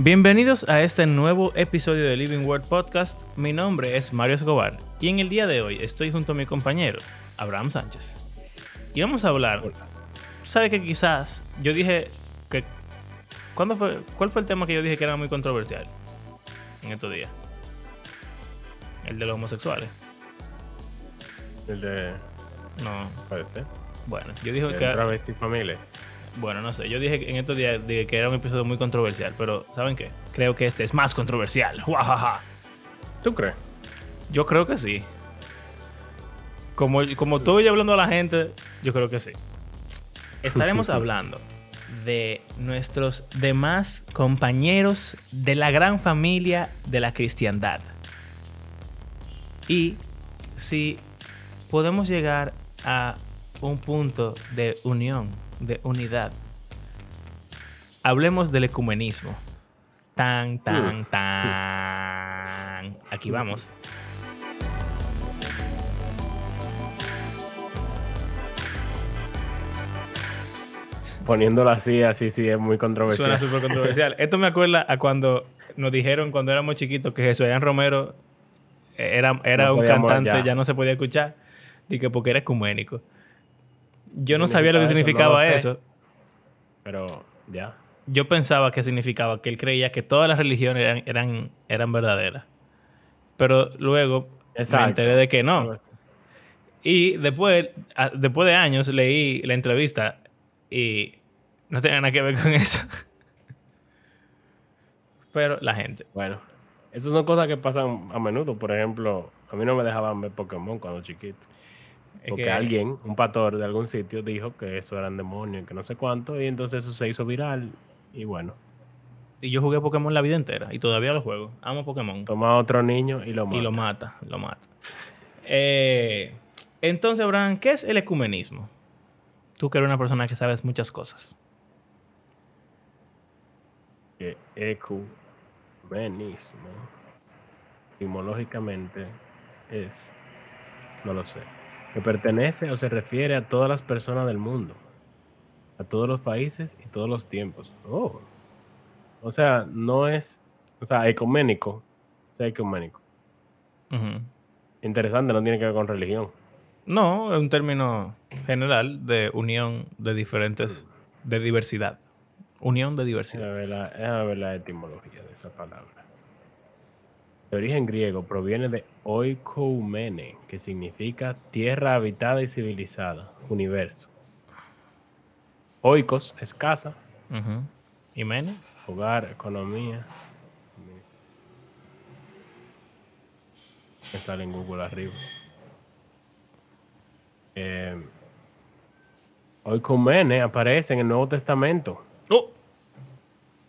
Bienvenidos a este nuevo episodio de Living Word Podcast. Mi nombre es Mario Escobar y en el día de hoy estoy junto a mi compañero, Abraham Sánchez. Y vamos a hablar. ¿Sabe que quizás yo dije que. ¿cuándo fue, ¿Cuál fue el tema que yo dije que era muy controversial en estos días? El de los homosexuales. El de. No. Ser. Bueno, yo dije que. travesti familias. Bueno, no sé. Yo dije en estos días dije que era un episodio muy controversial, pero ¿saben qué? Creo que este es más controversial. ¡Guajaja! ¿Tú crees? Yo creo que sí. Como, como estoy hablando a la gente, yo creo que sí. Estaremos hablando de nuestros demás compañeros de la gran familia de la cristiandad. Y si podemos llegar a un punto de unión, de unidad. Hablemos del ecumenismo. Tan, tan, tan. Aquí vamos. Poniéndolo así, así sí es muy controversial. Suena súper controversial. Esto me acuerda a cuando nos dijeron cuando éramos chiquitos que Jesús Romero era, era No un cantante, ya. ya. no se podía escuchar, y que porque era ecuménico. Yo no ¿Significa sabía lo que eso? No significaba eso. Pero ya. Yo pensaba que significaba que él creía que todas las religiones eran, eran, eran verdaderas. Pero luego me Exacto. enteré de que no. Y después, después de años, leí la entrevista y no tenía nada que ver con eso. Pero la gente. Bueno, esas son cosas que pasan a menudo. Por ejemplo, a mí no me dejaban ver Pokémon cuando chiquito. Es Porque que- alguien, un pastor de algún sitio, dijo que eso eran demonios, que no sé cuánto, y entonces eso se hizo viral. Y bueno, Y yo jugué Pokémon la vida entera y todavía lo juego. Amo Pokémon. toma a otro niño y lo mata. Y lo mata, lo mata. Eh, entonces, Abraham, ¿qué es el ecumenismo? Tú que eres una persona que sabes muchas cosas. que ecumenismo etimológicamente es, no lo sé, que pertenece o se refiere a todas las personas del mundo, a todos los países y todos los tiempos. Oh. O sea, no es, o sea, ecuménico, o sea, ecuménico. Interesante, no tiene que ver con religión. No, es un término general de unión de diferentes, de diversidad. Unión de diversidad. Déjame ver la, déjame ver la etimología de esa palabra. De origen griego proviene de oikoumene, que significa tierra habitada y civilizada, universo. Oikos es casa. ¿Y Mene? hogar, economía. Me sale en Google arriba. Eh, oikoumene aparece en el Nuevo Testamento. ¡Oh!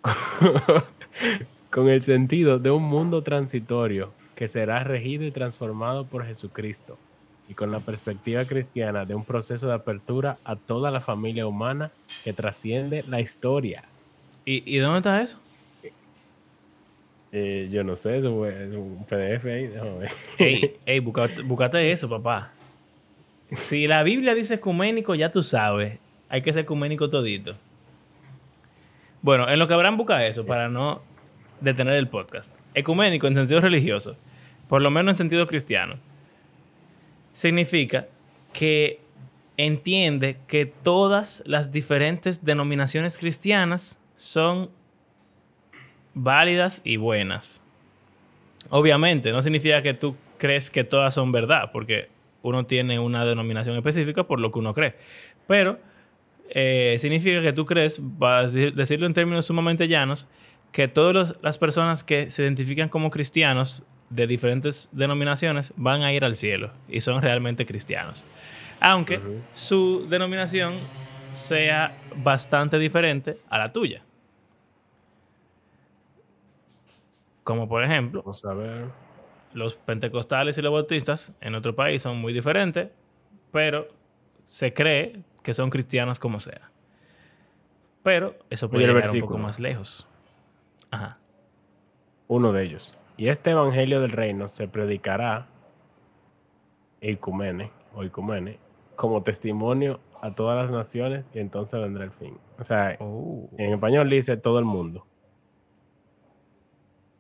con el sentido de un mundo transitorio que será regido y transformado por Jesucristo y con la perspectiva cristiana de un proceso de apertura a toda la familia humana que trasciende la historia. ¿Y, y dónde está eso? Eh, yo no sé, es un PDF ahí, déjame ver. Ey, ey, búscate, búscate eso, papá. Si la Biblia dice ecuménico, ya tú sabes. Hay que ser ecuménico todito. Bueno, en lo que Abraham busca eso, para no detener el podcast. Ecuménico en sentido religioso, por lo menos en sentido cristiano, significa que entiende que todas las diferentes denominaciones cristianas son válidas y buenas. Obviamente, no significa que tú crees que todas son verdad, porque uno tiene una denominación específica por lo que uno cree. Pero eh, significa que tú crees, para deci- decirlo en términos sumamente llanos, que todas las personas que se identifican como cristianos de diferentes denominaciones van a ir al cielo y son realmente cristianos. Aunque su denominación sea bastante diferente a la tuya. Como por ejemplo, Vamos a ver. los pentecostales y los bautistas en otro país son muy diferentes, pero se cree que son cristianos como sea. Pero eso puede el llegar un poco más lejos. Ajá. Uno de ellos. Y este evangelio del reino se predicará ecumene o ecumene como testimonio a todas las naciones y entonces vendrá el fin. O sea, Oh. en español dice todo el mundo.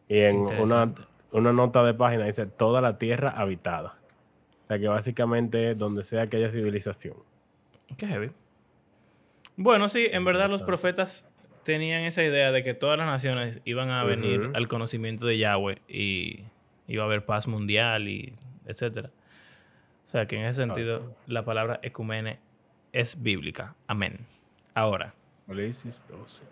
Y en una, una nota de página dice toda la tierra habitada. O sea que básicamente es donde sea que haya civilización. Qué heavy. Bueno, sí, en verdad los profetas tenían esa idea de que todas las naciones iban a venir al conocimiento de Yahweh y iba a haber paz mundial y etcétera. O sea que en ese sentido la palabra ecumene es bíblica. Amén. Ahora, Apocalipsis 12.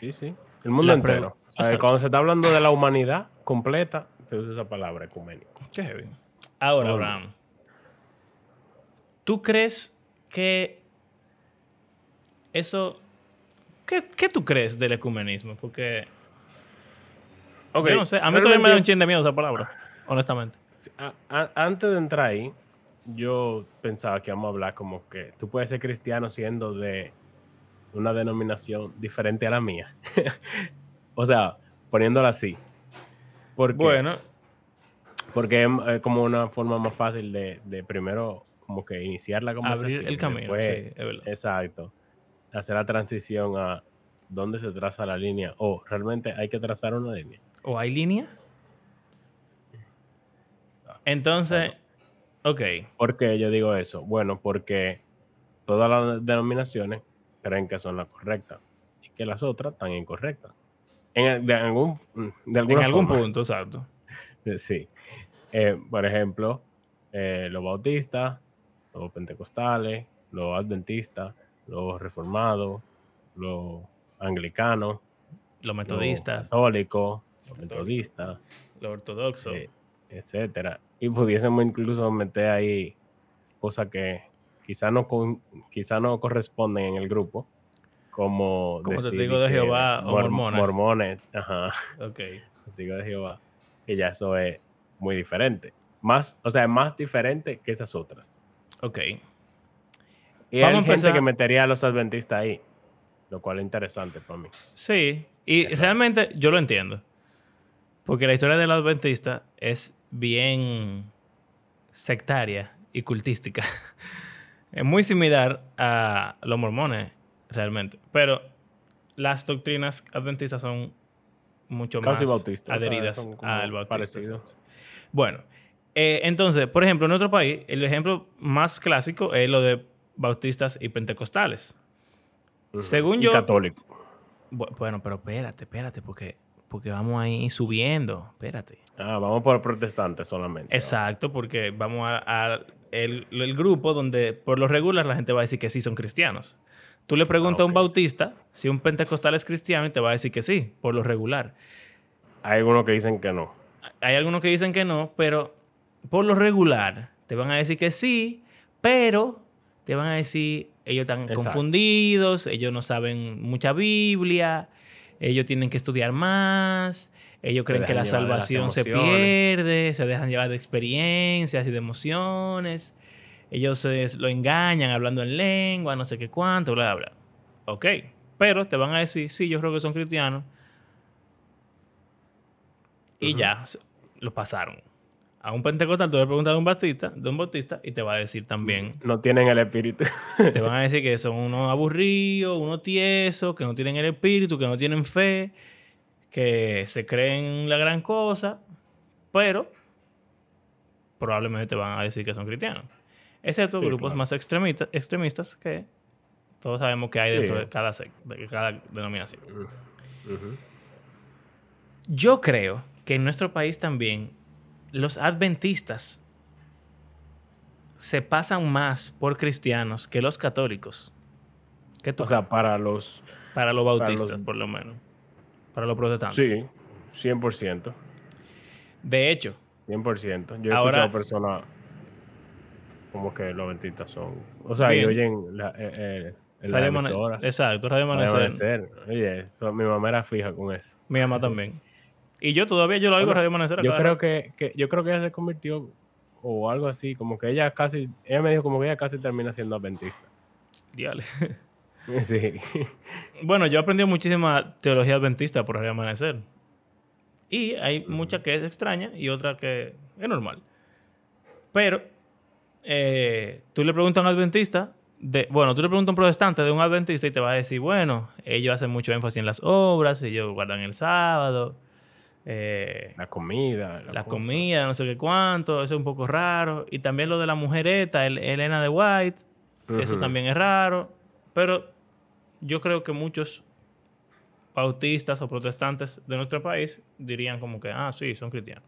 Sí, sí. El mundo entero. O sea, Exacto. cuando se está hablando de la humanidad completa, se usa esa palabra ecuménico. qué heavy. Ahora. Abraham, ¿tú crees que eso... ¿Qué, qué tú crees del ecumenismo? Porque yo no sé, a mí todavía me da un realmente- chin de miedo esa palabra, honestamente. Sí, a- a- antes de entrar ahí, yo pensaba que vamos a hablar como que tú puedes ser cristiano siendo de una denominación diferente a la mía. o sea, poniéndola así. ¿Por qué? Bueno, Porque es eh, como una forma más fácil de, de primero como que iniciar la conversación. abrir el camino, después- sí, es verdad. Exacto. Hacer la transición a dónde se traza la línea. O realmente hay que trazar una línea. ¿O hay línea? Entonces, ok, ¿Por qué yo digo eso? Bueno, porque todas las denominaciones creen que son las correctas y que las otras están incorrectas. En, de algún, de en algún forma. punto, exacto. Sí. Eh, por ejemplo, eh, los bautistas, los pentecostales, los adventistas, los reformados, los anglicanos, Los los metodistas, católicos, los Católicos. metodistas, los ortodoxos. eh, etcétera. Y pudiésemos incluso meter ahí cosas que quizá no, con- quizá no corresponden en el grupo, como, Como testigos de Jehová o mormones. Mormones, ajá, Ok, testigos de Jehová, que ya eso es muy diferente. Más, o sea, más diferente que esas otras. ok. Y Vamos hay gente empezar- que metería a los adventistas ahí, lo cual es interesante para mí. Sí, y realmente yo lo entiendo. Porque la historia del adventista es bien sectaria y cultística. es muy similar a los mormones, realmente. Pero las doctrinas adventistas son mucho Casi más bautistas, o sea, adheridas son como al bautismo. Bueno, eh, entonces, por ejemplo, en otro país, el ejemplo más clásico es lo de bautistas y pentecostales. Según Y yo- católico. Bu- Bueno, pero espérate, espérate, porque, porque vamos a ir subiendo. Espérate. Ah, vamos por protestantes solamente. Exacto, porque vamos a, a el, el grupo donde por lo regular la gente va a decir que sí son cristianos. Tú le preguntas a un bautista si un pentecostal es cristiano y te va a decir que sí, por lo regular. Hay algunos que dicen que no. Hay algunos que dicen que no, pero por lo regular te van a decir que sí, pero te van a decir, ellos están Exacto. confundidos, ellos no saben mucha Biblia, ellos tienen que estudiar más, ellos creen que la salvación se pierde, se dejan llevar de experiencias y de emociones, ellos se lo engañan hablando en lengua, no sé qué cuánto, bla, bla. bla. Ok, pero te van a decir, sí, yo creo que son cristianos, y ya, lo pasaron. A un pentecostal tú le preguntas de un bautista, de un bautista y te va a decir también, No tienen el espíritu. te van a decir que son unos aburridos, unos tiesos, que no tienen el espíritu, que no tienen fe, que se creen la gran cosa, pero probablemente te van a decir que son cristianos. Excepto Sí, grupos claro. más extremistas, extremistas que todos sabemos que hay dentro Sí. de cada, de cada denominación. Yo creo que en nuestro país también los adventistas se pasan más por cristianos que los católicos. ¿Qué tú O sea, para los... para los bautistas, los- por lo menos. Para los protestantes. Sí, 100%. De hecho, 100%. Yo he Ahora- escuchado personas como que los adventistas son... O sea, Bien. y oyen la, eh, eh, en la Radio. Exacto, Radio Radio Amanecer. Amanecer. Oye, eso- mi mamá era fija con eso. Mi mamá también. Y yo todavía yo lo oigo Bueno, Radio Amanecer. Yo creo que, que yo creo que ella se convirtió o algo así, como que ella casi, ella me dijo como que ella casi termina siendo adventista. Diale. Sí. Bueno, yo he aprendido muchísima teología adventista por Radio Amanecer. Y hay mucha que es extraña y otra que es normal. Pero eh, tú le preguntas a un adventista, de, bueno, tú le preguntas a un protestante de un adventista y te va a decir, bueno, ellos hacen mucho énfasis en las obras, ellos guardan el sábado, eh, La comida. la comida, no sé qué cuánto, eso es un poco raro. Y también lo de la mujereta, el- Elena de White, eso también es raro. Pero yo creo que muchos bautistas o protestantes de nuestro país dirían como que, ah, sí, son cristianos.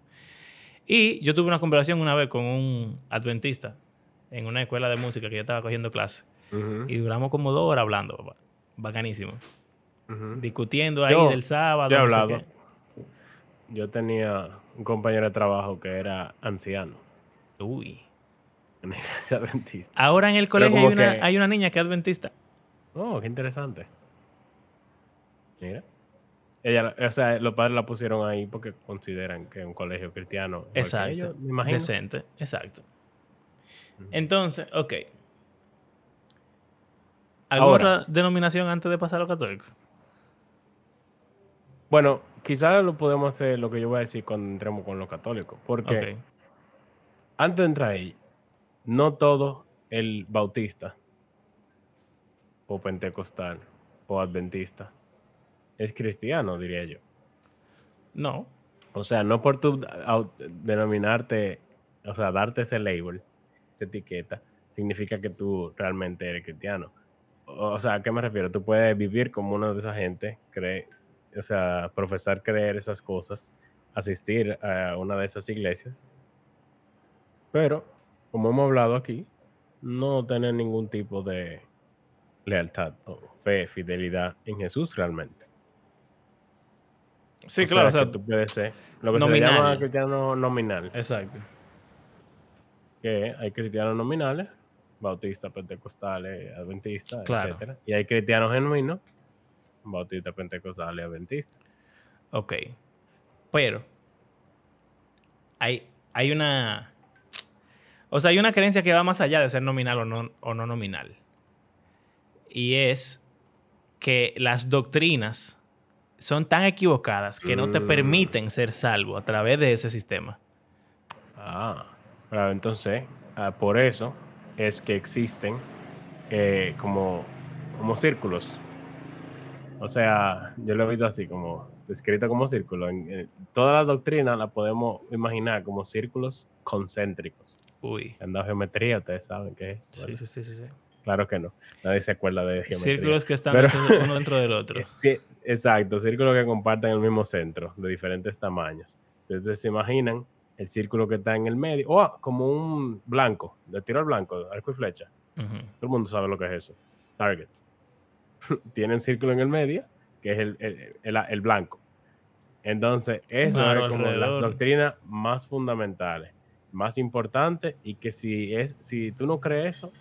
Y yo tuve una conversación una vez con un adventista en una escuela de música que yo estaba cogiendo clase. Y duramos como dos horas hablando, papá. Bacanísimo. Discutiendo ahí Yo- del sábado. yo he no sé hablado. Yo tenía un compañero de trabajo que era anciano Uy. en iglesia adventista. Ahora en el colegio hay una, que- hay una niña que es adventista. Oh, qué interesante. Mira. Ella, o sea, los padres la pusieron ahí porque consideran que es un colegio cristiano. Exacto. ellos, me imagino. Decente. Exacto. Entonces, ok. ¿Alguna Ahora. otra denominación antes de pasar a lo católico? Bueno, quizás lo podemos hacer lo que yo voy a decir cuando entremos con los católicos. Porque antes de entrar ahí, no todo el bautista o pentecostal o adventista es cristiano, diría yo. No. O sea, no por tu denominarte, o sea, darte ese label, esa etiqueta, significa que tú realmente eres cristiano. O o sea, ¿a qué me refiero? Tú puedes vivir como una de esa gente, cree, o sea, profesar creer esas cosas, asistir a una de esas iglesias, pero, como hemos hablado aquí, no tener ningún tipo de lealtad o fe, fidelidad en Jesús realmente. Sí, O claro. O sea, tú puedes ser lo que se nominal. llama cristiano nominal, Exacto. que hay cristianos nominales, bautistas, pentecostales, adventistas, Claro. etcétera, y hay cristianos genuinos, bautistas, pentecostales, adventistas. Ok. Pero hay, hay una. O sea, hay una creencia que va más allá de ser nominal o no, o no nominal. Y es que las doctrinas son tan equivocadas que no te Mm. permiten ser salvo a través de ese sistema. Ah, claro, entonces, ah, por eso es que existen eh, como, como círculos. O sea, yo lo he visto así, como descrito como círculo. En, en- toda la doctrina la podemos imaginar como círculos concéntricos. Uy. Han dado geometría, ustedes saben qué es. Sí, sí, sí, sí. sí. Claro que no. Nadie se acuerda de geometría. Círculos que están Pero- dentro de- uno dentro del otro. Sí, exacto. Círculos que comparten el mismo centro, de diferentes tamaños. Entonces se imaginan el círculo que está en el medio, o como un blanco, de tiro al blanco, arco y flecha. Todo el mundo sabe lo que es eso. Target. Tiene un círculo en el medio, que es el, el- el- el blanco. Entonces, eso es como las doctrinas más fundamentales, más importantes, y que si, es, si tú no crees eso,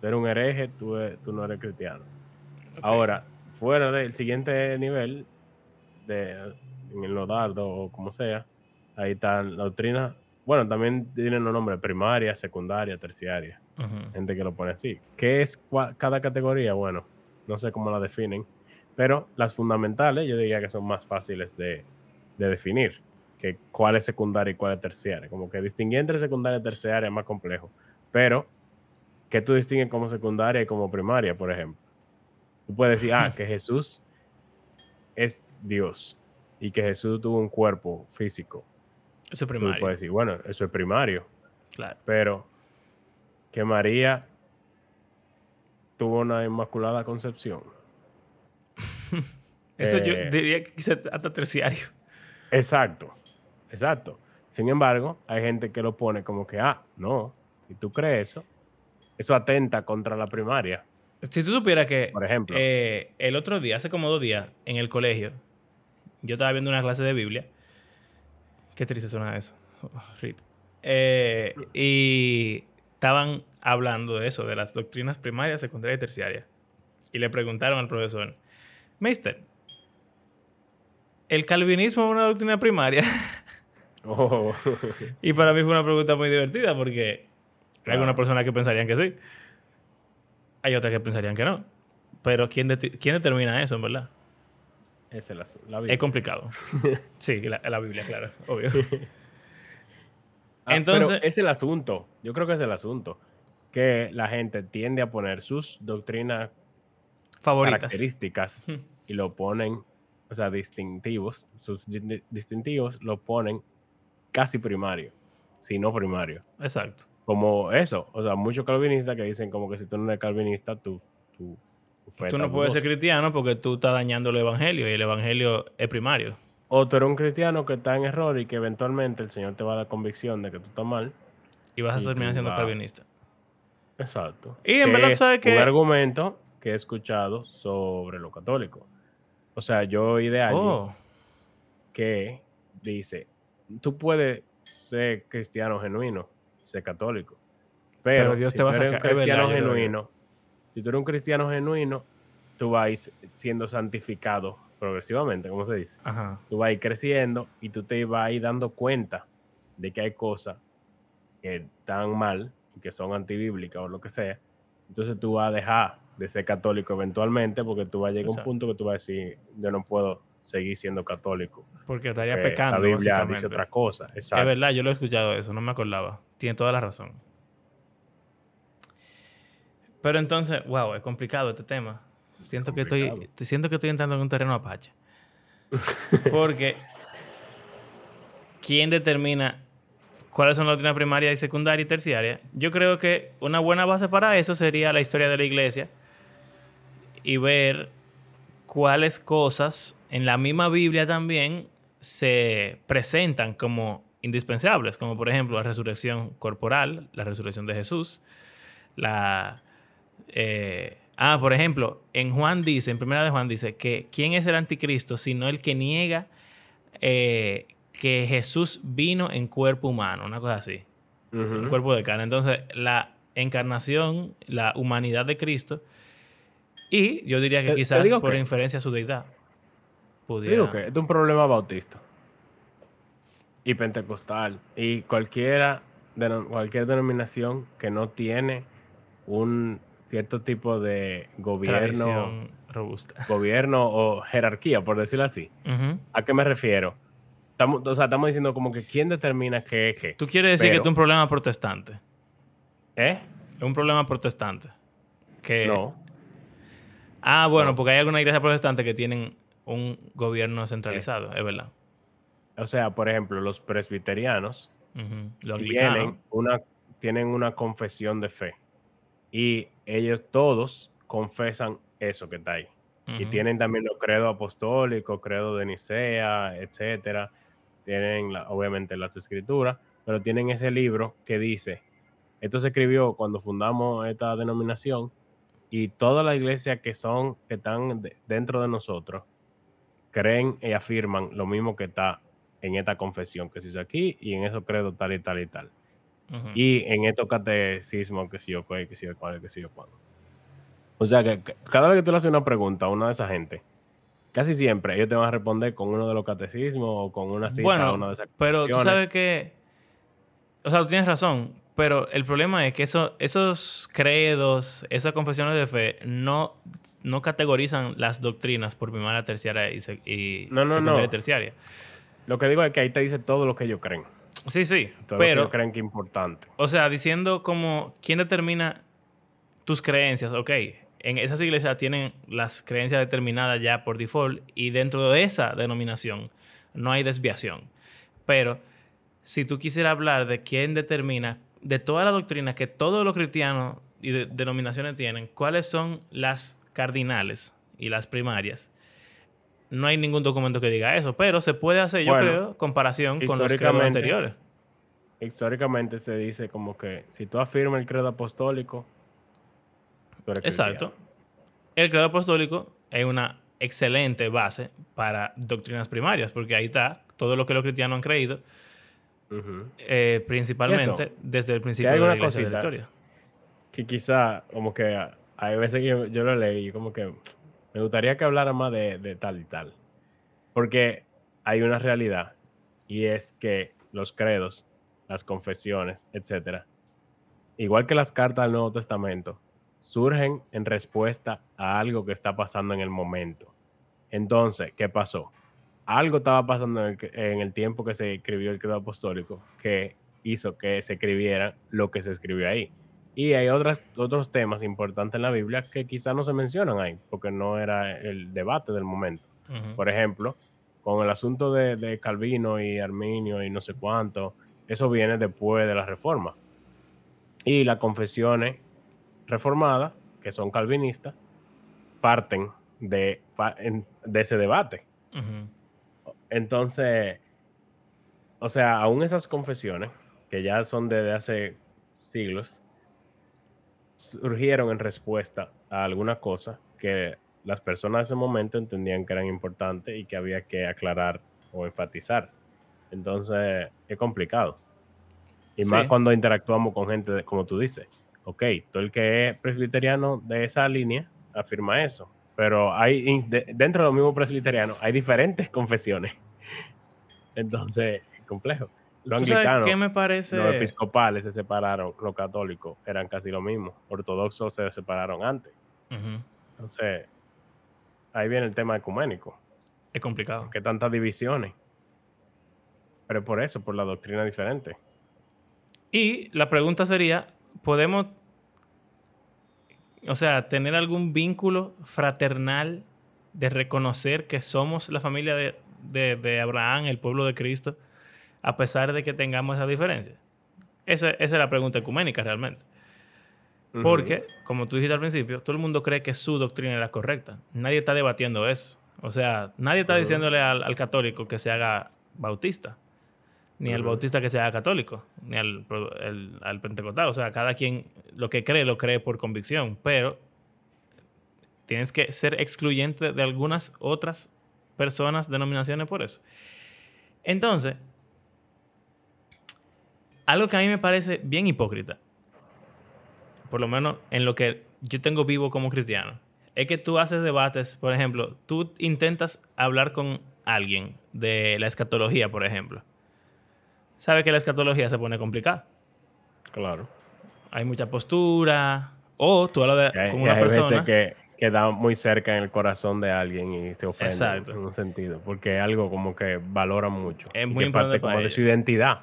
tú eres un hereje, tú, tú no eres cristiano. Ahora, fuera del siguiente nivel, de, en el nodardo o como sea, ahí están la doctrina. Bueno, también tienen los nombres primaria, secundaria, terciaria. Gente que lo pone así. ¿Qué es cada categoría? Bueno, no sé cómo la definen, pero las fundamentales yo diría que son más fáciles de, de definir que cuál es secundaria y cuál es terciaria. Como que distinguir entre secundaria y terciaria es más complejo. Pero, ¿qué tú distingues como secundaria y como primaria, por ejemplo? Tú puedes decir, ah, que Jesús es Dios y que Jesús tuvo un cuerpo físico. Eso es Tú primario. puedes decir, bueno, eso es primario, Claro. pero que María tuvo una inmaculada concepción. Eso yo Eh, diría que quizá hasta terciario. Exacto, exacto. Sin embargo, hay gente que lo pone como que, ah, no, si tú crees eso, eso atenta contra la primaria, Si tú supieras que por ejemplo. eh, el otro día, hace como dos días, en el colegio, yo estaba viendo una clase de Biblia. Qué triste suena eso. Oh, rip. Eh, y estaban hablando de eso, de las doctrinas primarias, secundarias y terciarias. Y le preguntaron al profesor, Mister, ¿el calvinismo es una doctrina primaria? Oh, y para mí fue una pregunta muy divertida porque hay algunas personas que pensarían que sí. Hay otras que pensarían que no. Pero ¿quién, quién determina eso, en verdad? es el asunto, la Es complicado. sí, la, la Biblia, claro, obvio. Ah, Entonces- pero es el asunto, yo creo que es el asunto, que la gente tiende a poner sus doctrinas Favoritas. características y lo ponen o sea, distintivos, sus distintivos lo ponen casi primario, si no primario. Exacto. Como eso, o sea, muchos calvinistas que dicen como que si tú no eres calvinista, tú... tú Tú no puedes ser cristiano porque tú estás dañando el evangelio y el evangelio es primario. O tú eres un cristiano que está en error y que eventualmente el Señor te va a dar convicción de que tú estás mal. Y vas a terminar siendo calvinista. Exacto. Y en verdad, ¿sabes que Un argumento que he escuchado sobre lo católico. O sea, yo oí de alguien Oh, que dice, tú puedes ser cristiano genuino, ser católico, pero, Pero Dios si te va a sacar- verdad, cristiano genuino, si tú eres un cristiano genuino, tú vas a ir siendo santificado progresivamente, como se dice. ajá. Tú vas a ir creciendo y tú te vas a ir dando cuenta de que hay cosas que están mal, y que son antibíblicas o lo que sea. Entonces tú vas a dejar de ser católico eventualmente porque tú vas a llegar a un punto que tú vas a decir, yo no puedo seguir siendo católico. Porque estaría pecando. la Biblia dice otra cosa. Es Exacto. verdad, yo lo he escuchado eso, no me acordaba. Tiene toda la razón. Pero entonces, wow, es complicado este tema. Siento que estoy, siento que estoy entrando en un terreno apache. Porque ¿quién determina cuáles son las doctrinas primaria y secundaria y terciaria? Yo creo que una buena base para eso sería la historia de la iglesia y ver cuáles cosas en la misma Biblia también se presentan como indispensables, como por ejemplo la resurrección corporal, la resurrección de Jesús, la... eh, ah, por ejemplo, en Juan dice, en primera de Juan dice que ¿quién es el anticristo sino el que niega eh, que Jesús vino en cuerpo humano? Una cosa así un cuerpo de carne. Entonces, la encarnación, la humanidad de Cristo, y yo diría que Te- quizás por que- inferencia a su deidad, pudiera... Digo que este es un problema bautista y pentecostal y cualquiera de cualquier denominación que no tiene un cierto tipo de gobierno, tradición robusta. gobierno o jerarquía, por decirlo así. ¿A qué me refiero? Estamos, o sea, estamos diciendo como que quién determina qué es qué. Tú quieres decir que Pero- esto es un problema protestante. ¿Eh? Es un problema protestante. Que... No. Ah, bueno, No. porque hay alguna iglesia protestante que tienen un gobierno centralizado, es verdad. O sea, por ejemplo, los presbiterianos. Los tienen una, tienen una confesión de fe y ellos todos confesan eso que está ahí. Y tienen también los credos apostólicos, credo de Nicea, etcétera. Tienen la- obviamente las escrituras, pero tienen ese libro que dice, esto se escribió cuando fundamos esta denominación y todas las iglesias que son, que están de- dentro de nosotros, creen y afirman lo mismo que está en esta confesión que se hizo aquí y en esos credos tal y tal y tal. Y en estos catecismos que si yo cuál, que si yo cuál, que si yo cuál. O sea que que cada vez que tú le haces una pregunta a una de esa gente, casi siempre ellos te van a responder con uno de los catecismos o con una cita Bueno, una de esas pero tú sabes que, o sea, tú tienes razón, pero el problema es que eso, esos credos, esas confesiones de fe, no, no categorizan las doctrinas por primaria, terciaria y, y No, no, secundaria no. terciaria. Lo que digo es que ahí te dice todo lo que ellos creen. Sí, sí, Todo lo que pero, ellos creen que es importante. o sea, diciendo como, ¿quién determina tus creencias? Ok, en esas iglesias tienen las creencias determinadas ya por default y dentro de esa denominación no hay desviación. Pero si tú quisieras hablar de quién determina, de toda la doctrina que todos los cristianos y de- denominaciones tienen, cuáles son las cardinales y las primarias, no hay ningún documento que diga eso, pero se puede hacer, yo Bueno, creo, comparación con los credos anteriores. Históricamente se dice como que si tú afirmas el credo apostólico, Exacto. El credo apostólico es una excelente base para doctrinas primarias, porque ahí está todo lo que los cristianos han creído, eh, principalmente Eso, desde el principio de hay la una iglesia de la cosita. historia. que quizá como que hay veces que yo, yo lo leí y como que me gustaría que hablara más de, de tal y tal. Porque hay una realidad y es que los credos, las confesiones, etcétera, igual que las cartas del Nuevo Testamento, surgen en respuesta a algo que está pasando en el momento. Entonces, ¿qué pasó? Algo estaba pasando en el, que- en el tiempo que se escribió el credo apostólico que hizo que se escribiera lo que se escribió ahí. Y hay otras, otros temas importantes en la Biblia que quizás no se mencionan ahí, porque no era el debate del momento. Por ejemplo, con el asunto de, de Calvino y Arminio y no sé cuánto, eso viene después de la reforma. Y las confesiones reformadas, que son calvinistas, parten de, ese debate. Entonces, o sea, aún esas confesiones, que ya son desde hace siglos, surgieron en respuesta a alguna cosa que las personas de ese momento entendían que eran importantes y que había que aclarar o enfatizar. Entonces, es complicado. Y más cuando interactuamos con gente, de- como tú dices. Ok, todo el que es presbiteriano de esa línea afirma eso. Pero hay dentro de los mismos presbiterianos hay diferentes confesiones. Entonces, es complejo. Los ¿Tú sabes anglicanos, qué me parece? los episcopales se separaron, los católicos eran casi lo mismo. Ortodoxos se separaron antes. Entonces, ahí viene el tema ecuménico. Es complicado. que tantas divisiones? Pero es por eso, por la doctrina diferente. Y la pregunta sería, ¿podemos, o sea, tener algún vínculo fraternal de reconocer que somos la familia de, de- de Abraham, el pueblo de Cristo, a pesar de que tengamos esa diferencia? Esa, esa es la pregunta ecuménica realmente. Porque, como tú dijiste al principio, todo el mundo cree que su doctrina es la correcta. Nadie está debatiendo eso. O sea, nadie está diciéndole al, al católico que se haga bautista, ni al bautista que se haga católico, ni al, pro- el- al pentecostal. O sea, cada quien lo que cree, lo cree por convicción, pero tienes que ser excluyente de algunas otras personas, denominaciones por eso. Entonces, algo que a mí me parece bien hipócrita, por lo menos en lo que yo tengo vivo como cristiano, es que tú haces debates, por ejemplo, tú intentas hablar con alguien de la escatología, por ejemplo. Sabes que la escatología se pone complicada. Claro. Hay mucha postura, o tú hablas de, hay, con una hay veces persona. que, que da muy cerca en el corazón de alguien y se ofende Exacto. en un sentido, porque es algo como que valora mucho. Es muy que parte importante como para de su identidad.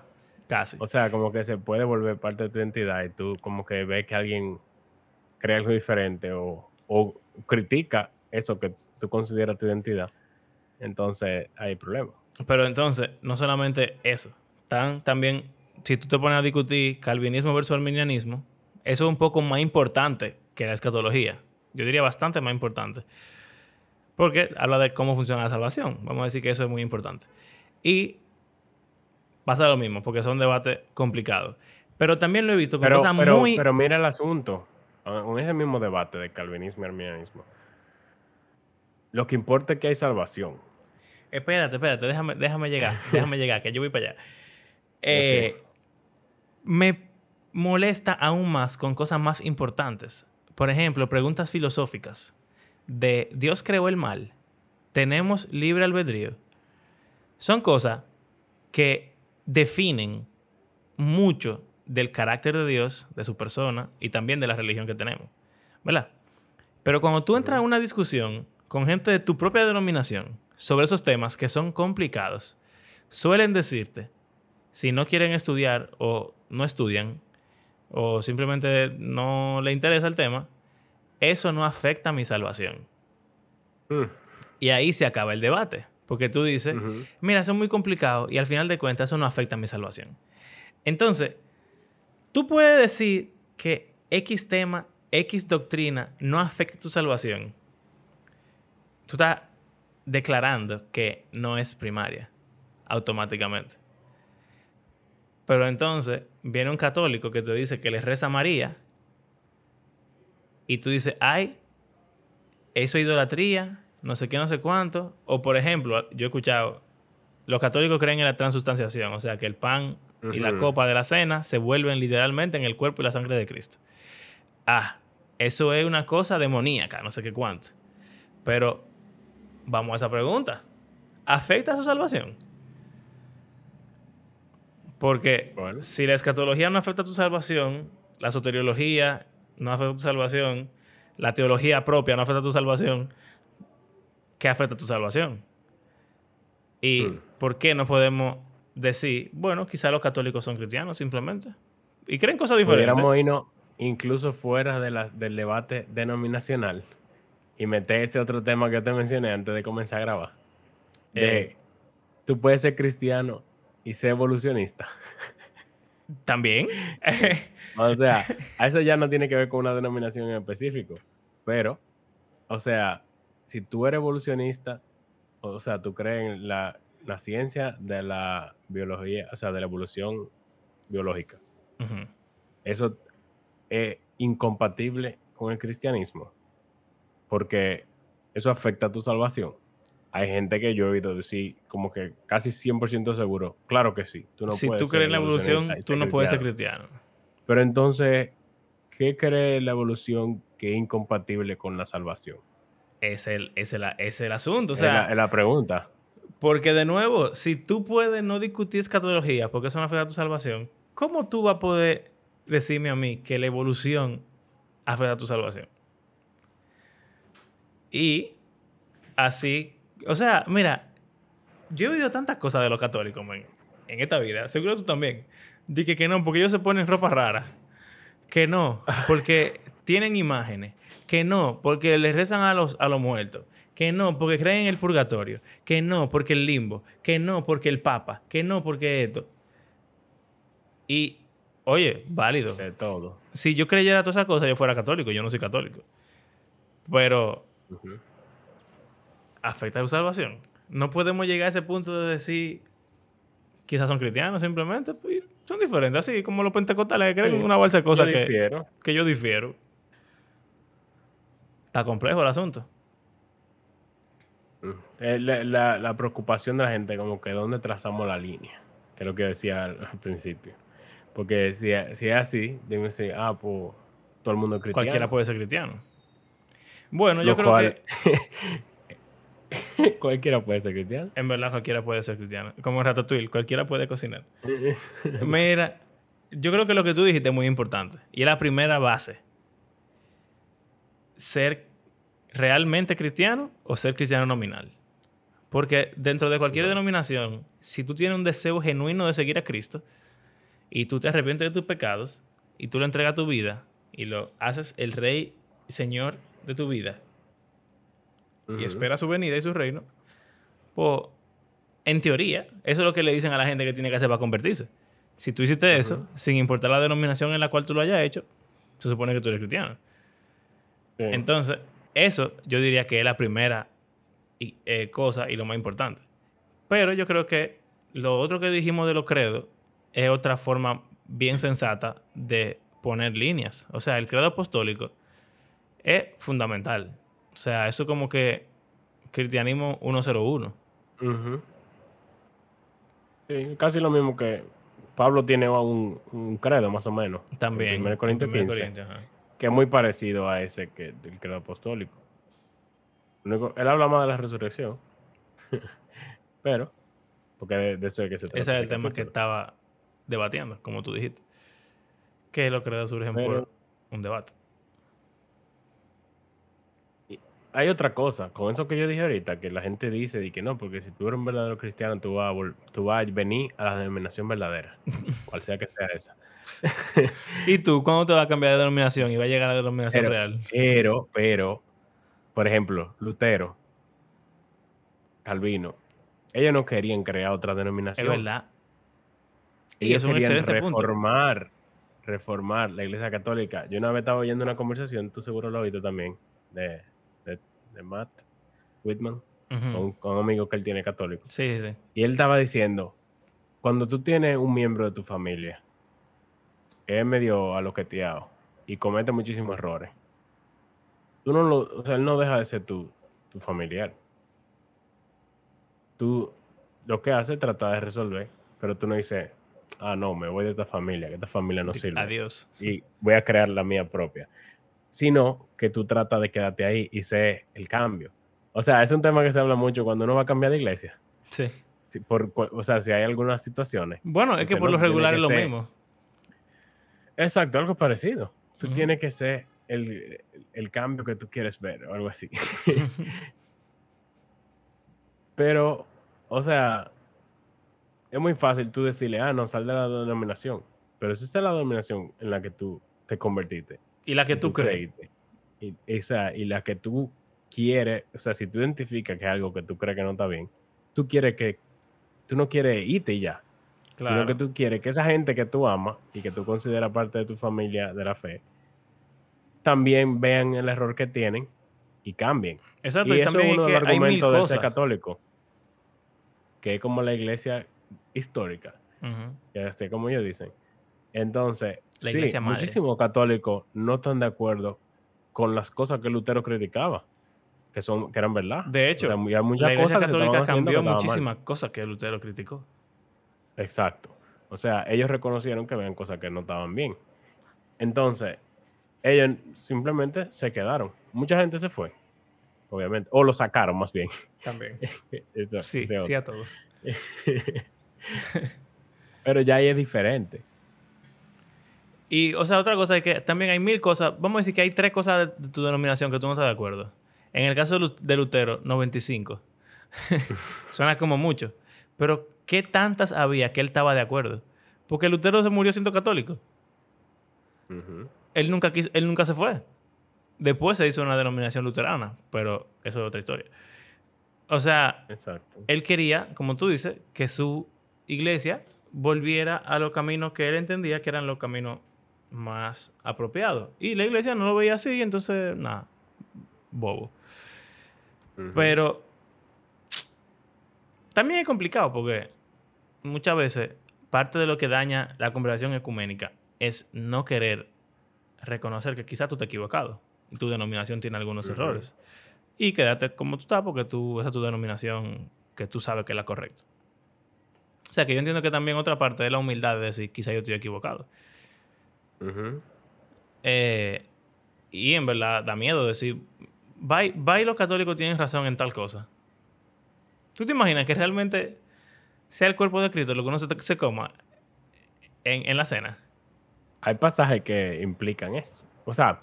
Casi. O sea, como que se puede volver parte de tu identidad y tú como que ves que alguien cree algo diferente o, o critica eso que tú consideras tu identidad. Entonces hay problema. Pero entonces, no solamente eso, también, si tú te pones a discutir calvinismo versus arminianismo, eso es un poco más importante que la escatología. Yo diría bastante más importante. Porque habla de cómo funciona la salvación. Vamos a decir que eso es muy importante. Y pasa lo mismo, porque son debates complicados. Pero también lo he visto con Pero, cosas pero, muy... pero mira el asunto, ah, con ese mismo debate de calvinismo y arminianismo. Lo que importa es que hay salvación. Espérate, espérate, déjame, déjame llegar, déjame llegar, que yo voy para allá. Eh, Me molesta aún más con cosas más importantes. Por ejemplo, preguntas filosóficas de ¿Dios creó el mal? ¿Tenemos libre albedrío? Son cosas que definen mucho del carácter de Dios, de su persona y también de la religión que tenemos. ¿Verdad? Pero cuando tú entras a una discusión con gente de tu propia denominación sobre esos temas que son complicados, suelen decirte, si no quieren estudiar o no estudian, o simplemente no le interesa el tema, eso no afecta a mi salvación. Mm, Y ahí se acaba el debate, porque tú dices, mira, eso es muy complicado y al final de cuentas eso no afecta a mi salvación. Entonces, tú puedes decir que X tema, X doctrina no afecta tu salvación. Tú estás declarando que no es primaria, automáticamente. Pero entonces viene un católico que te dice que le reza a María y tú dices, ay, eso es idolatría, no sé qué, no sé cuánto. O por ejemplo, yo he escuchado, los católicos creen en la transustanciación, o sea, que el pan y la copa de la cena se vuelven literalmente en el cuerpo y la sangre de Cristo. Ah, eso es una cosa demoníaca, no sé qué cuánto. Pero vamos a esa pregunta. ¿Afecta a su salvación? Porque Bueno. si la escatología no afecta a tu salvación, la soteriología no afecta a tu salvación, la teología propia no afecta a tu salvación, ¿qué afecta a tu salvación? ¿Y Mm. por qué no podemos decir, bueno, quizá los católicos son cristianos simplemente? Y creen cosas diferentes. Pudiéramos irnos incluso fuera de la- del debate denominacional y meter este otro tema que te mencioné antes de comenzar a grabar. De, Eh. tú puedes ser cristiano y ser evolucionista. También. O sea, eso ya no tiene que ver con una denominación en específico. Pero, o sea, si tú eres evolucionista, o sea, tú crees en la, la ciencia de la biología, o sea, de la evolución biológica, eso es incompatible con el cristianismo. Porque eso afecta a tu salvación. Hay gente que yo he oído decir, como que casi 100% seguro, claro que sí. Tú no si puedes tú crees en la evolución, tú no puedes ser cristiano. Pero entonces, ¿qué cree la evolución que es incompatible con la salvación? Es el, es el, es el asunto. O Es sea, la, es la pregunta. porque de nuevo, si tú puedes no discutir escatología porque eso no afecta a tu salvación, ¿cómo tú vas a poder decirme a mí que la evolución afecta a tu salvación? Y así, o sea, mira, yo he oído tantas cosas de los católicos, man, en esta vida, seguro tú también. Dije que no, porque ellos se ponen ropa rara. Que no, porque tienen imágenes. Que no, porque les rezan a los, a los muertos. Que no, porque creen en el purgatorio. Que no, porque el limbo. Que no, porque el papa. Que no, porque esto. Y, oye, válido. De todo. Si yo creyera todas esas cosas, yo fuera católico. Yo no soy católico. Pero. Afecta a tu salvación. No podemos llegar a ese punto de decir, quizás son cristianos simplemente, pues, son diferentes, así como los pentecostales que creen Sí, una bolsa de cosas Yo que, que yo difiero. Está complejo el asunto. Mm. Eh, La, la- la preocupación de la gente, como que dónde trazamos la línea, que es lo que decía al, al principio. Porque si, si es así, dime si, ah, pues todo el mundo es cristiano. Cualquiera puede ser cristiano. Bueno, yo creo cual- que cualquiera puede ser cristiano. en verdad cualquiera puede ser cristiano. Como Ratatouille, cualquiera puede cocinar. Mira, yo creo que lo que tú dijiste es muy importante. Y es la primera base. Ser realmente cristiano o ser cristiano nominal. Porque dentro de cualquier denominación, si tú tienes un deseo genuino de seguir a Cristo y tú te arrepientes de tus pecados y tú le entregas tu vida y lo haces el rey y señor de tu vida Y espera su venida y su reino, pues en teoría, eso es lo que le dicen a la gente que tiene que hacer para convertirse. Si tú hiciste eso, Ujú. sin importar la denominación en la cual tú lo hayas hecho, se supone que tú eres cristiano. Sí. Entonces, eso yo diría que es la primera y- eh, cosa y lo más importante. Pero yo creo que lo otro que dijimos de los credos es otra forma bien sensata de poner líneas. O sea, el credo apostólico es fundamental. O sea, eso como que cristianismo 101. Ujú. Sí, casi lo mismo que Pablo tiene un, un credo, más o menos. También. En 1 Corintios en 1 15, Corintios, ajá. que es muy parecido a ese que, del credo apostólico. Él habla más de la resurrección. Pero, porque de, de eso es que se trata. Ese es el tema que estaba debatiendo, como tú dijiste. Que los credos surgen por Pero- un debate. Hay otra cosa, con eso que yo dije ahorita, que la gente dice de que no, porque si tú eres un verdadero cristiano, tú vas a, tú vas a venir a la denominación verdadera, cual sea que sea esa. ¿Y tú cuándo te vas a cambiar de denominación y va a llegar a la denominación Pero- real? Pero, pero, por ejemplo, Lutero, Calvino, ellos no querían crear otra Es denominación. verdad. Y Ellos es un querían excelente punto. reformar, reformar la iglesia católica. Yo una vez estaba oyendo una conversación, tú seguro lo oíste también, de, de, Matt Whitman, con, con un amigo que él tiene católico. Sí, sí, sí. Y él estaba diciendo, cuando tú tienes un miembro de tu familia, que es medio aloqueteado y comete muchísimos errores, tú no lo, o sea, él no deja de ser tu, tu familiar. Tú lo que haces es tratar de resolver, pero tú no dices, ah, no, me voy de esta familia, que esta familia no sirve Adiós. y voy a crear la mía propia. Sino que tú tratas de quedarte ahí y sé el cambio. O sea, es un tema que se habla mucho cuando uno va a cambiar de iglesia. Sí. Si por, o sea, si hay algunas situaciones. Bueno, es que por lo regular es lo ser- mismo. Exacto, algo parecido. Tú tienes que ser el, el cambio que tú quieres ver o algo así. Pero, o sea, es muy fácil tú decirle, ah, no, sal de la denominación. Pero esa es la denominación en la que tú te convertiste. Y la que tú crees. Y, esa, y la que tú quiere, o sea, si tú identificas que es algo que tú crees que no está bien, tú quieres que, tú no quieres irte y ya, sino que tú quieres que esa gente que tú amas y que tú consideras parte de tu familia de la fe, también vean el error que tienen y cambien. Exacto, y y, eso es también uno es de los mil argumentos de ser cosas. católico, que es como la iglesia histórica, que así como ellos dicen. Entonces, La sí, madre. muchísimos católicos no están de acuerdo con las cosas que Lutero criticaba, que son que eran verdad. De O hecho, sea, hay muchas La Iglesia cosas Católica cambió mal. muchísimas cosas que Lutero criticó. Exacto. O sea, ellos reconocieron que habían cosas que no estaban bien. Entonces, ellos simplemente se quedaron. Mucha gente se fue, obviamente. O lo sacaron más bien. También. Eso- Sí, sí a todo. Pero ya ahí es diferente. Y, o sea, otra cosa es que también hay mil cosas. Vamos a decir que hay tres cosas de, tu denominación que tú no estás de acuerdo. En el caso de Lu- de Lutero, 95. Suena como mucho. Pero, ¿qué tantas había que él estaba de acuerdo? Porque Lutero se murió siendo católico. Él nunca, quiso- él nunca se fue. Después se hizo una denominación luterana, pero eso es otra historia. O sea, Exacto. él quería, como tú dices, que su iglesia volviera a los caminos que él entendía que eran los caminos más apropiados. Y la iglesia no lo veía así, entonces, nada, bobo. Pero también es complicado porque muchas veces parte de lo que daña la conversación ecuménica es no querer reconocer que quizás tú te has equivocado y tu denominación tiene algunos errores. Y quédate como tú estás porque tú, esa es tu denominación que tú sabes que es la correcta. O sea que yo entiendo que también otra parte de la humildad de decir quizás yo estoy equivocado. Eh, y en verdad da miedo decir, va y, va y los católicos tienen razón en tal cosa. ¿Tú te imaginas que realmente sea el cuerpo de Cristo lo que uno se, se coma en, en la cena? Hay pasajes que implican eso. O sea,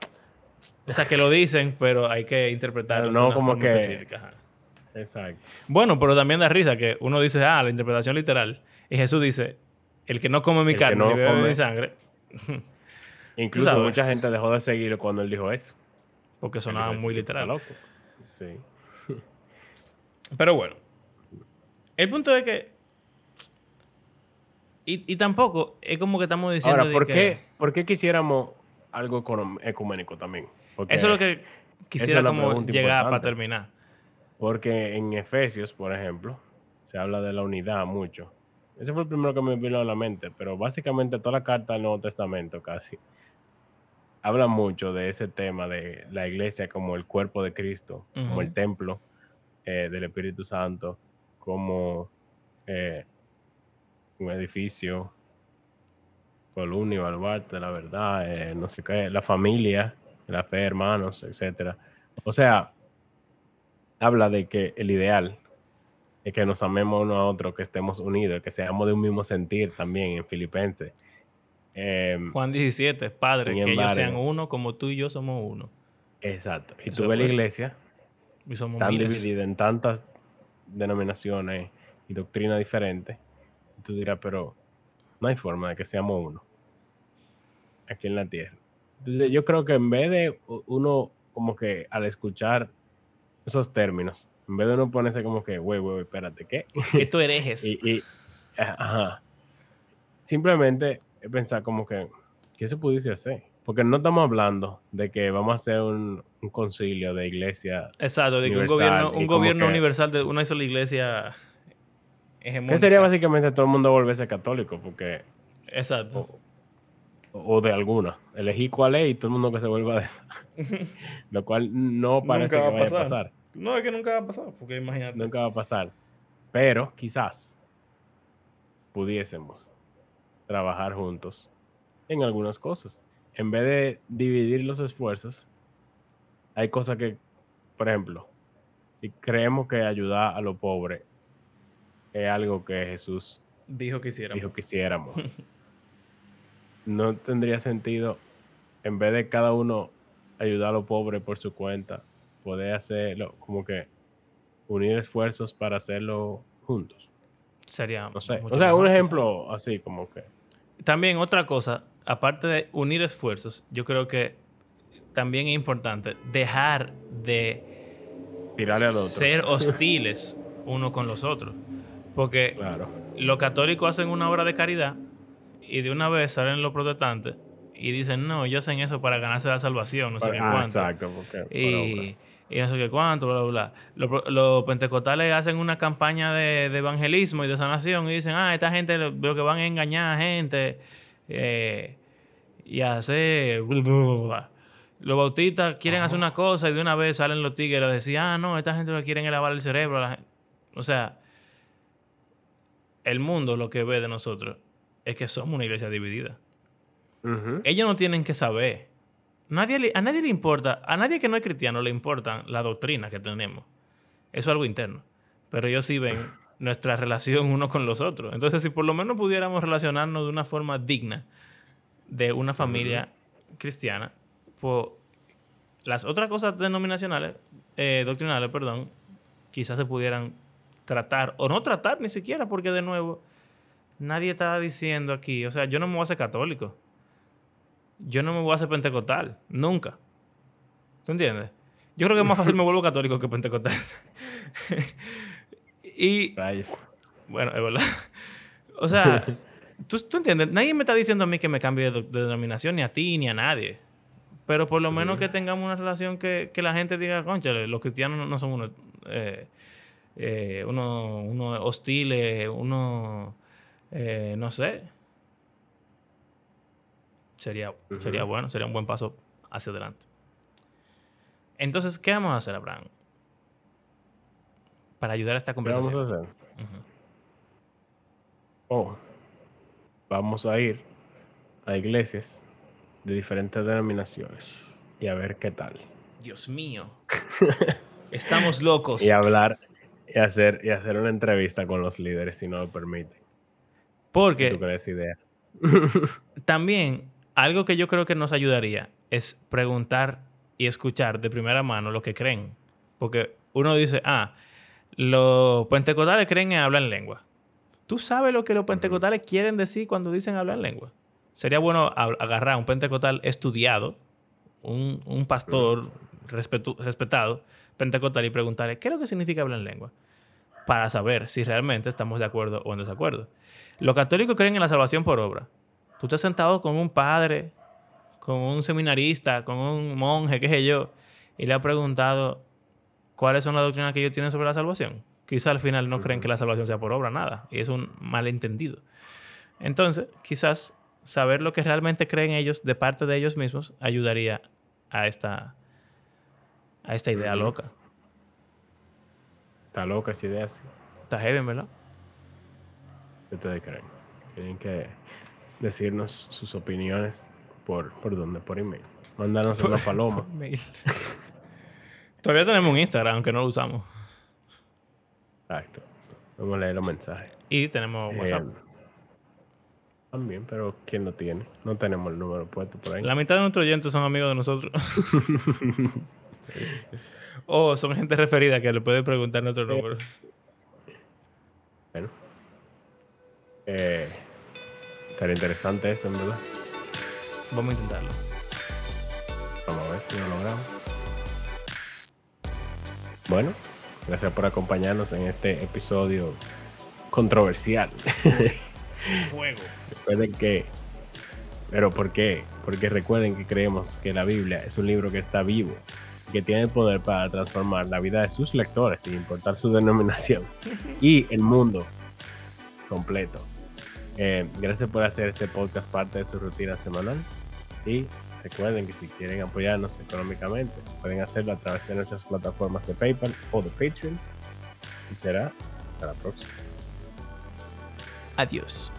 O sea, que lo dicen, pero hay que interpretarlo no de una como forma que- específica. ajá. exacto. Bueno, pero también da risa que uno dice, ah, la interpretación literal. Y Jesús dice, el que no come mi El carne no ni bebe come- mi sangre, Incluso mucha gente dejó de seguirlo cuando él dijo eso. porque sonaba muy "Este tipo está literal. loco". Sí. Pero bueno. El punto es que. Y, y tampoco es como que estamos diciendo. Ahora, de ¿por que- qué, ¿por qué quisiéramos algo ecuménico también? Porque, Eso es lo que quisiera como llegar para terminar. porque en Efesios, por ejemplo, se habla de la unidad mucho. Ese fue el primero que me vino a la mente, pero básicamente toda la carta del Nuevo Testamento casi habla mucho de ese tema de la iglesia como el cuerpo de Cristo, como el templo eh, del Espíritu Santo, como eh, un edificio, columna y baluarte de la verdad, eh, no sé qué, la familia, la fe, hermanos, etcétera. O sea, habla de que el ideal es que nos amemos uno a otro, que estemos unidos, que seamos de un mismo sentir también en Filipenses. Em, Juan 17, Padre, que ellos sean uno como tú y yo somos uno. exacto. Y Eso tú ves la iglesia Y somos tan miles. dividida en tantas denominaciones y doctrinas diferentes. y Tú dirás, pero no hay forma de que seamos uno aquí en la tierra. Entonces, yo creo que en vez de uno, como que al escuchar esos términos, en vez de uno ponerse como que, güey, güey, espérate, ¿qué? Que tú herejes. y, y- ajá. simplemente es pensar como que, ¿qué se pudiese hacer? Porque no estamos hablando de que vamos a hacer un, un concilio de iglesia Exacto, de que un gobierno, un gobierno que- universal de una sola iglesia hegemónica. Que sería básicamente todo el mundo volverse católico, porque, Exacto. o, o de alguna. Elegí cuál es y todo el mundo que se vuelva de esa. Lo cual no parece que va a vaya a pasar. pasar. No, es que nunca va a pasar, porque imagínate. Nunca va a pasar. Pero quizás pudiésemos trabajar juntos en algunas cosas. En vez de dividir los esfuerzos, hay cosas que, por ejemplo, si creemos que ayudar a los pobres es algo que Jesús Dijo que hiciera. dijo que hiciéramos. No tendría sentido, en vez de cada uno ayudar a los pobres por su cuenta, poder hacerlo, como que unir esfuerzos para hacerlo juntos. Sería. No sé. mucho O sea, un quizá. ejemplo así como que. También otra cosa, aparte de unir esfuerzos, yo creo que también es importante dejar de Tirarle al otro. ser hostiles uno con los otros. Porque Claro. los católicos hacen una obra de caridad y de una vez salen los protestantes y dicen, no, ellos hacen eso para ganarse la salvación, no sé qué Ah, cuánto. exacto. Porque, Y. y no sé qué cuánto, bla, bla, bla. Los, pentecostales hacen una campaña de, de evangelismo y de sanación y dicen, ah, esta gente lo que van a engañar a gente eh, y hacer... bla, bla, bla, bla". Los bautistas quieren hacer una cosa y de una vez salen los tigres a decir, ah, no, esta gente lo quieren lavar el cerebro. a la gen-". O sea, el mundo lo que ve de nosotros es que somos una iglesia dividida ellos no tienen que saber. Nadie le- a nadie le importa, a nadie que no es cristiano le importa la doctrina que tenemos. Eso es algo interno. Pero ellos sí ven nuestra relación uno con los otros. Entonces, si por lo menos pudiéramos relacionarnos de una forma digna de una familia cristiana, pues las otras cosas denominacionales, eh, doctrinales, perdón, quizás se pudieran tratar o no tratar ni siquiera, porque de nuevo, nadie está diciendo aquí, o sea, yo no me voy a hacer católico yo no me voy a hacer pentecostal, nunca. ¿Tú entiendes? Yo creo que es más fácil me vuelvo católico que pentecostal. y, Rayos. bueno, es verdad. O sea, ¿tú, tú entiendes, nadie me está diciendo a mí que me cambie de, de denominación, ni a ti, ni a nadie. Pero por lo menos que tengamos una relación que, que la gente diga, concha, los cristianos no, no son unos, eh, eh, unos, unos hostiles, unos, eh, no sé. Sería, sería bueno, sería un buen paso hacia adelante. Entonces, ¿qué vamos a hacer, Abraham? Para ayudar a esta ¿Qué vamos conversación. a hacer? Oh, vamos a ir a iglesias de diferentes denominaciones y a ver qué tal. Dios mío. Estamos locos. Y hablar y hacer, y hacer una entrevista con los líderes si no lo permiten. ¿Qué Porque ¿Tú crees idea? también algo que yo creo que nos ayudaría es preguntar y escuchar de primera mano lo que creen. Porque uno dice, ah, los pentecostales creen en hablar en lengua. ¿Tú sabes lo que los pentecostales quieren decir cuando dicen hablar en lengua? Sería bueno agarrar a un pentecostal estudiado, un, un pastor respetu- respetado, pentecostal, y preguntarle, ¿qué es lo que significa hablar en lengua? Para saber si realmente estamos de acuerdo o en desacuerdo. Los católicos creen en la salvación por obra. Tú estás sentado con un padre, con un seminarista, con un monje, qué sé yo, y le ha preguntado cuáles son las doctrinas que ellos tienen sobre la salvación. Quizá al final no creen que la salvación sea por obra, nada, y es un malentendido. Entonces, quizás saber lo que realmente creen ellos de parte de ellos mismos ayudaría a esta, a esta idea loca. Está loca esa idea. Está heavy, ¿verdad? ¿Qué ustedes creen? Tienen que decirnos sus opiniones por, por dónde, por email. Mándanos una paloma. Todavía tenemos un Instagram, aunque no lo usamos. Exacto. Vamos a leer los mensajes. Y tenemos WhatsApp. Eh, también, pero ¿quién lo tiene? No tenemos el número puesto por ahí. La mitad de nuestros oyentes son amigos de nosotros. o son gente referida que le puede preguntar nuestro número. Bueno. Eh, estaría interesante eso, en verdad. Vamos a intentarlo. Vamos a ver si lo logramos. Bueno, gracias por acompañarnos en este episodio controversial. Fuego. Recuerden que. Pero ¿por qué? Porque recuerden que creemos que la Biblia es un libro que está vivo, que tiene el poder para transformar la vida de sus lectores, sin importar su denominación, y el mundo completo. Eh, gracias por hacer este podcast parte de su rutina semanal. Y recuerden que si quieren apoyarnos económicamente, pueden hacerlo a través de nuestras plataformas de PayPal o de Patreon. Y será hasta la próxima. Adiós.